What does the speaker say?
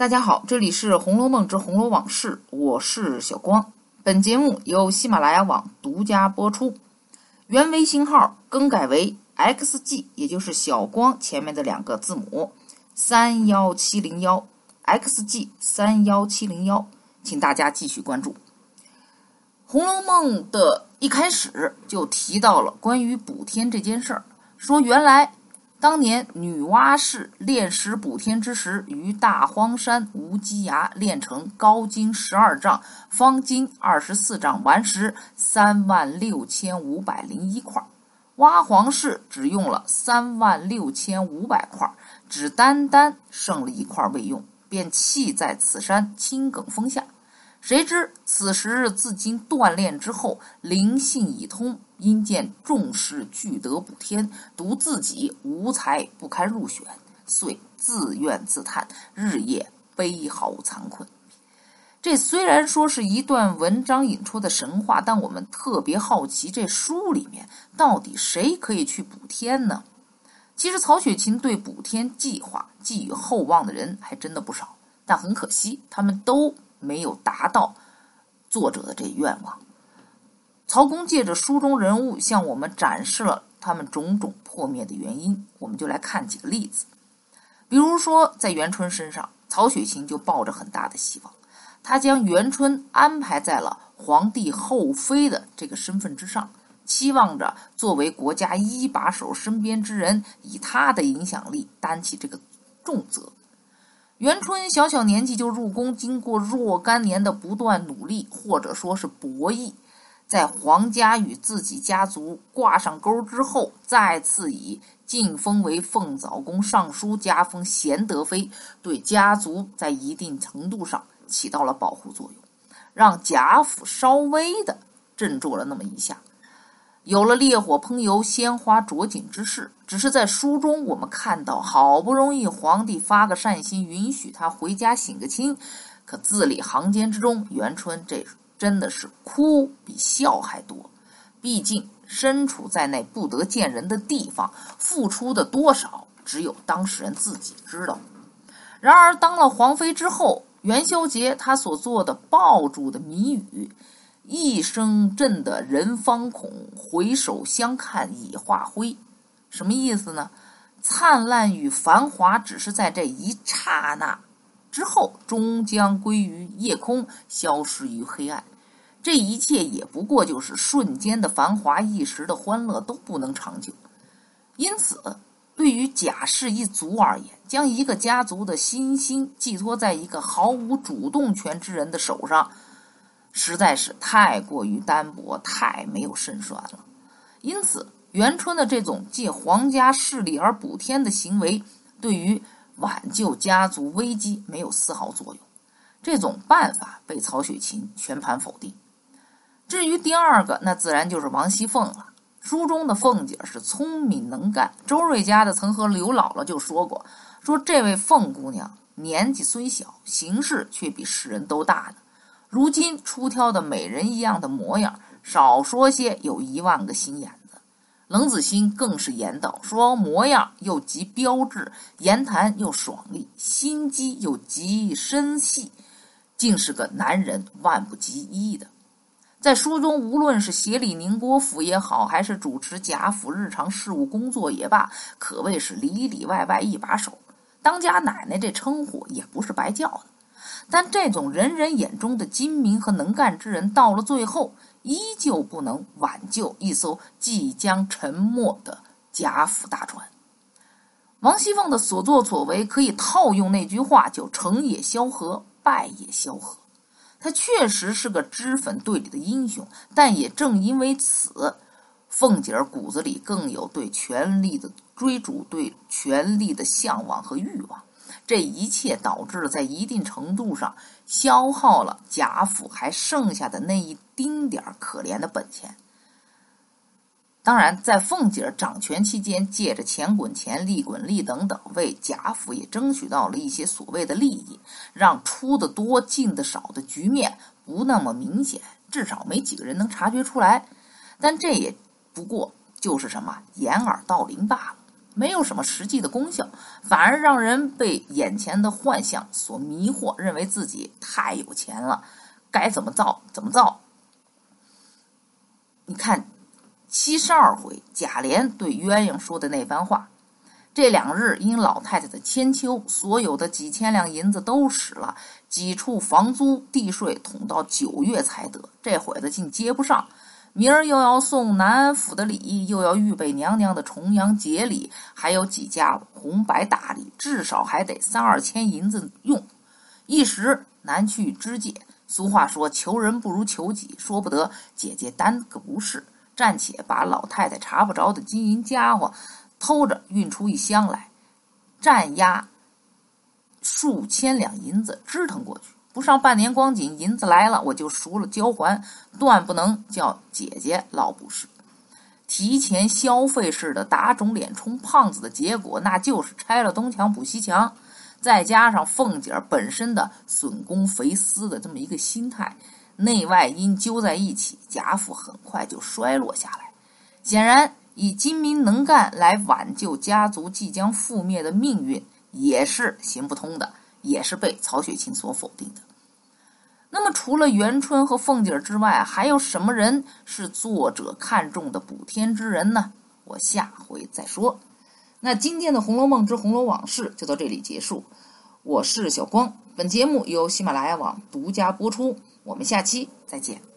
大家好，这里是《红楼梦之红楼往事》，我是小光。本节目由喜马拉雅网独家播出。原微信号更改为 xg，也就是小光前面的两个字母三幺七零幺 xg 三幺七零幺，请大家继续关注。《红楼梦》的一开始就提到了关于补天这件事儿，说原来。当年女娲氏炼石补天之时，于大荒山无稽崖炼成高经十二丈、方经二十四丈顽石三万六千五百零一块。娲皇氏只用了三万六千五百块，只单单剩了一块未用，便弃在此山青埂峰下。谁知此时自经锻炼之后，灵性已通，因见众士俱得补天，独自己无才不堪入选，遂自怨自叹，日夜悲嚎惭愧。这虽然说是一段文章引出的神话，但我们特别好奇，这书里面到底谁可以去补天呢？其实曹雪芹对补天计划寄予厚望的人还真的不少，但很可惜，他们都。没有达到作者的这愿望。曹公借着书中人物向我们展示了他们种种破灭的原因，我们就来看几个例子。比如说，在元春身上，曹雪芹就抱着很大的希望，他将元春安排在了皇帝后妃的这个身份之上，期望着作为国家一把手身边之人，以他的影响力担起这个重责。元春小小年纪就入宫，经过若干年的不断努力，或者说是博弈，在皇家与自己家族挂上钩之后，再次以晋封为凤藻宫尚书，加封贤德妃，对家族在一定程度上起到了保护作用，让贾府稍微的振作了那么一下。有了烈火烹油、鲜花着锦之势，只是在书中我们看到，好不容易皇帝发个善心，允许他回家省个亲，可字里行间之中，元春这真的是哭比笑还多。毕竟身处在那不得见人的地方，付出的多少，只有当事人自己知道。然而当了皇妃之后，元宵节他所做的爆竹的谜语。一声震得人方恐，回首相看已化灰。什么意思呢？灿烂与繁华只是在这一刹那之后，终将归于夜空，消失于黑暗。这一切也不过就是瞬间的繁华，一时的欢乐都不能长久。因此，对于贾氏一族而言，将一个家族的新兴寄托在一个毫无主动权之人的手上。实在是太过于单薄，太没有胜算了。因此，元春的这种借皇家势力而补天的行为，对于挽救家族危机没有丝毫作用。这种办法被曹雪芹全盘否定。至于第二个，那自然就是王熙凤了。书中的凤姐是聪明能干，周瑞家的曾和刘姥姥就说过：“说这位凤姑娘年纪虽小，行事却比世人都大呢。”如今出挑的美人一样的模样，少说些有一万个心眼子。冷子兴更是言道：“说模样又极标致，言谈又爽利，心机又极深细，竟是个男人万不及一的。”在书中，无论是协理宁国府也好，还是主持贾府日常事务工作也罢，可谓是里里外外一把手。当家奶奶这称呼也不是白叫的。但这种人人眼中的精明和能干之人，到了最后，依旧不能挽救一艘即将沉没的贾府大船。王熙凤的所作所为，可以套用那句话，就成也萧何，败也萧何。他确实是个脂粉队里的英雄，但也正因为此，凤姐儿骨子里更有对权力的追逐，对权力的向往和欲望。这一切导致了在一定程度上消耗了贾府还剩下的那一丁点儿可怜的本钱。当然，在凤姐掌权期间，借着钱滚钱、利滚利等等，为贾府也争取到了一些所谓的利益，让出的多进的少的局面不那么明显，至少没几个人能察觉出来。但这也不过就是什么掩耳盗铃罢了。没有什么实际的功效，反而让人被眼前的幻象所迷惑，认为自己太有钱了，该怎么造怎么造。你看，七十二回，贾琏对鸳鸯说的那番话。这两日因老太太的千秋，所有的几千两银子都使了，几处房租地税捅到九月才得，这会子竟接不上。明儿又要送南安府的礼，又要预备娘娘的重阳节礼，还有几家红白大礼，至少还得三二千银子用，一时难去支借。俗话说：“求人不如求己。”说不得，姐姐单个不是，暂且把老太太查不着的金银家伙偷着运出一箱来，占压数千两银子支腾过去。不上半年光景，银子来了，我就赎了交还，断不能叫姐姐老不是。提前消费似的打肿脸充胖子的结果，那就是拆了东墙补西墙。再加上凤姐本身的损公肥私的这么一个心态，内外因揪在一起，贾府很快就衰落下来。显然，以精明能干来挽救家族即将覆灭的命运，也是行不通的。也是被曹雪芹所否定的。那么，除了元春和凤姐之外，还有什么人是作者看中的补天之人呢？我下回再说。那今天的《红楼梦之红楼往事》就到这里结束。我是小光，本节目由喜马拉雅网独家播出。我们下期再见。